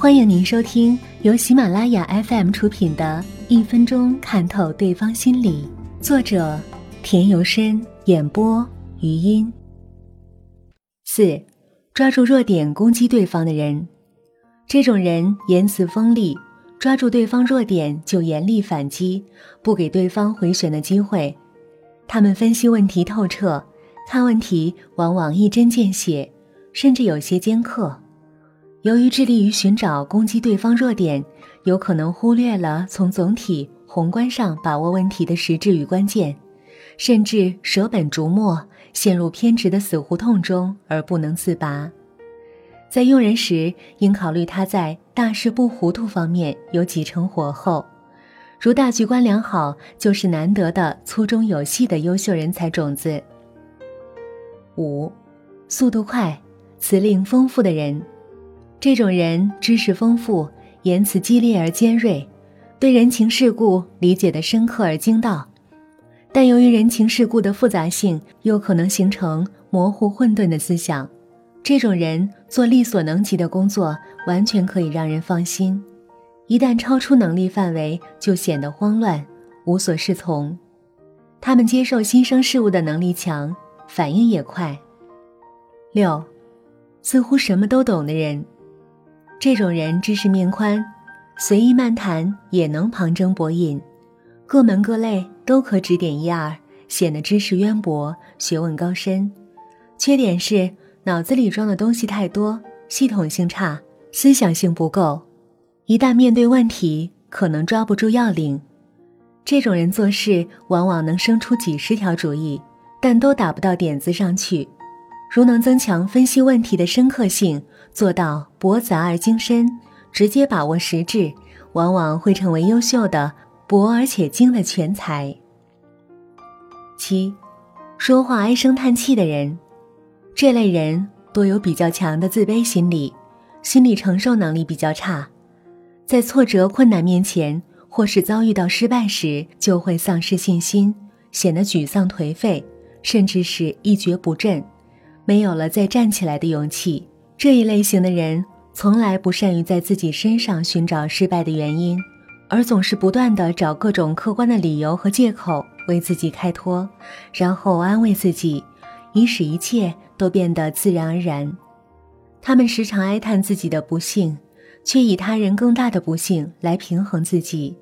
欢迎您收听由喜马拉雅 FM 出品的《一分钟看透对方心理》，作者田由深，演播余音。四，抓住弱点攻击对方的人，这种人言辞锋利，抓住对方弱点就严厉反击，不给对方回旋的机会。他们分析问题透彻，看问题往往一针见血，甚至有些尖刻。由于致力于寻找攻击对方弱点，有可能忽略了从总体宏观上把握问题的实质与关键，甚至舍本逐末，陷入偏执的死胡同中而不能自拔。在用人时，应考虑他在大事不糊涂方面有几成火候，如大局观良好，就是难得的粗中有细的优秀人才种子。五，速度快、词令丰富的人。这种人知识丰富，言辞激烈而尖锐，对人情世故理解的深刻而精到，但由于人情世故的复杂性，又可能形成模糊混沌的思想。这种人做力所能及的工作，完全可以让人放心；一旦超出能力范围，就显得慌乱，无所适从。他们接受新生事物的能力强，反应也快。六，似乎什么都懂的人。这种人知识面宽，随意漫谈也能旁征博引，各门各类都可指点一二，显得知识渊博、学问高深。缺点是脑子里装的东西太多，系统性差，思想性不够。一旦面对问题，可能抓不住要领。这种人做事往往能生出几十条主意，但都打不到点子上去。如能增强分析问题的深刻性，做到博杂而精深，直接把握实质，往往会成为优秀的博而且精的全才。七，说话唉声叹气的人，这类人多有比较强的自卑心理，心理承受能力比较差，在挫折困难面前，或是遭遇到失败时，就会丧失信心，显得沮丧颓废，甚至是一蹶不振。没有了再站起来的勇气，这一类型的人从来不善于在自己身上寻找失败的原因，而总是不断的找各种客观的理由和借口为自己开脱，然后安慰自己，以使一切都变得自然而然。他们时常哀叹自己的不幸，却以他人更大的不幸来平衡自己。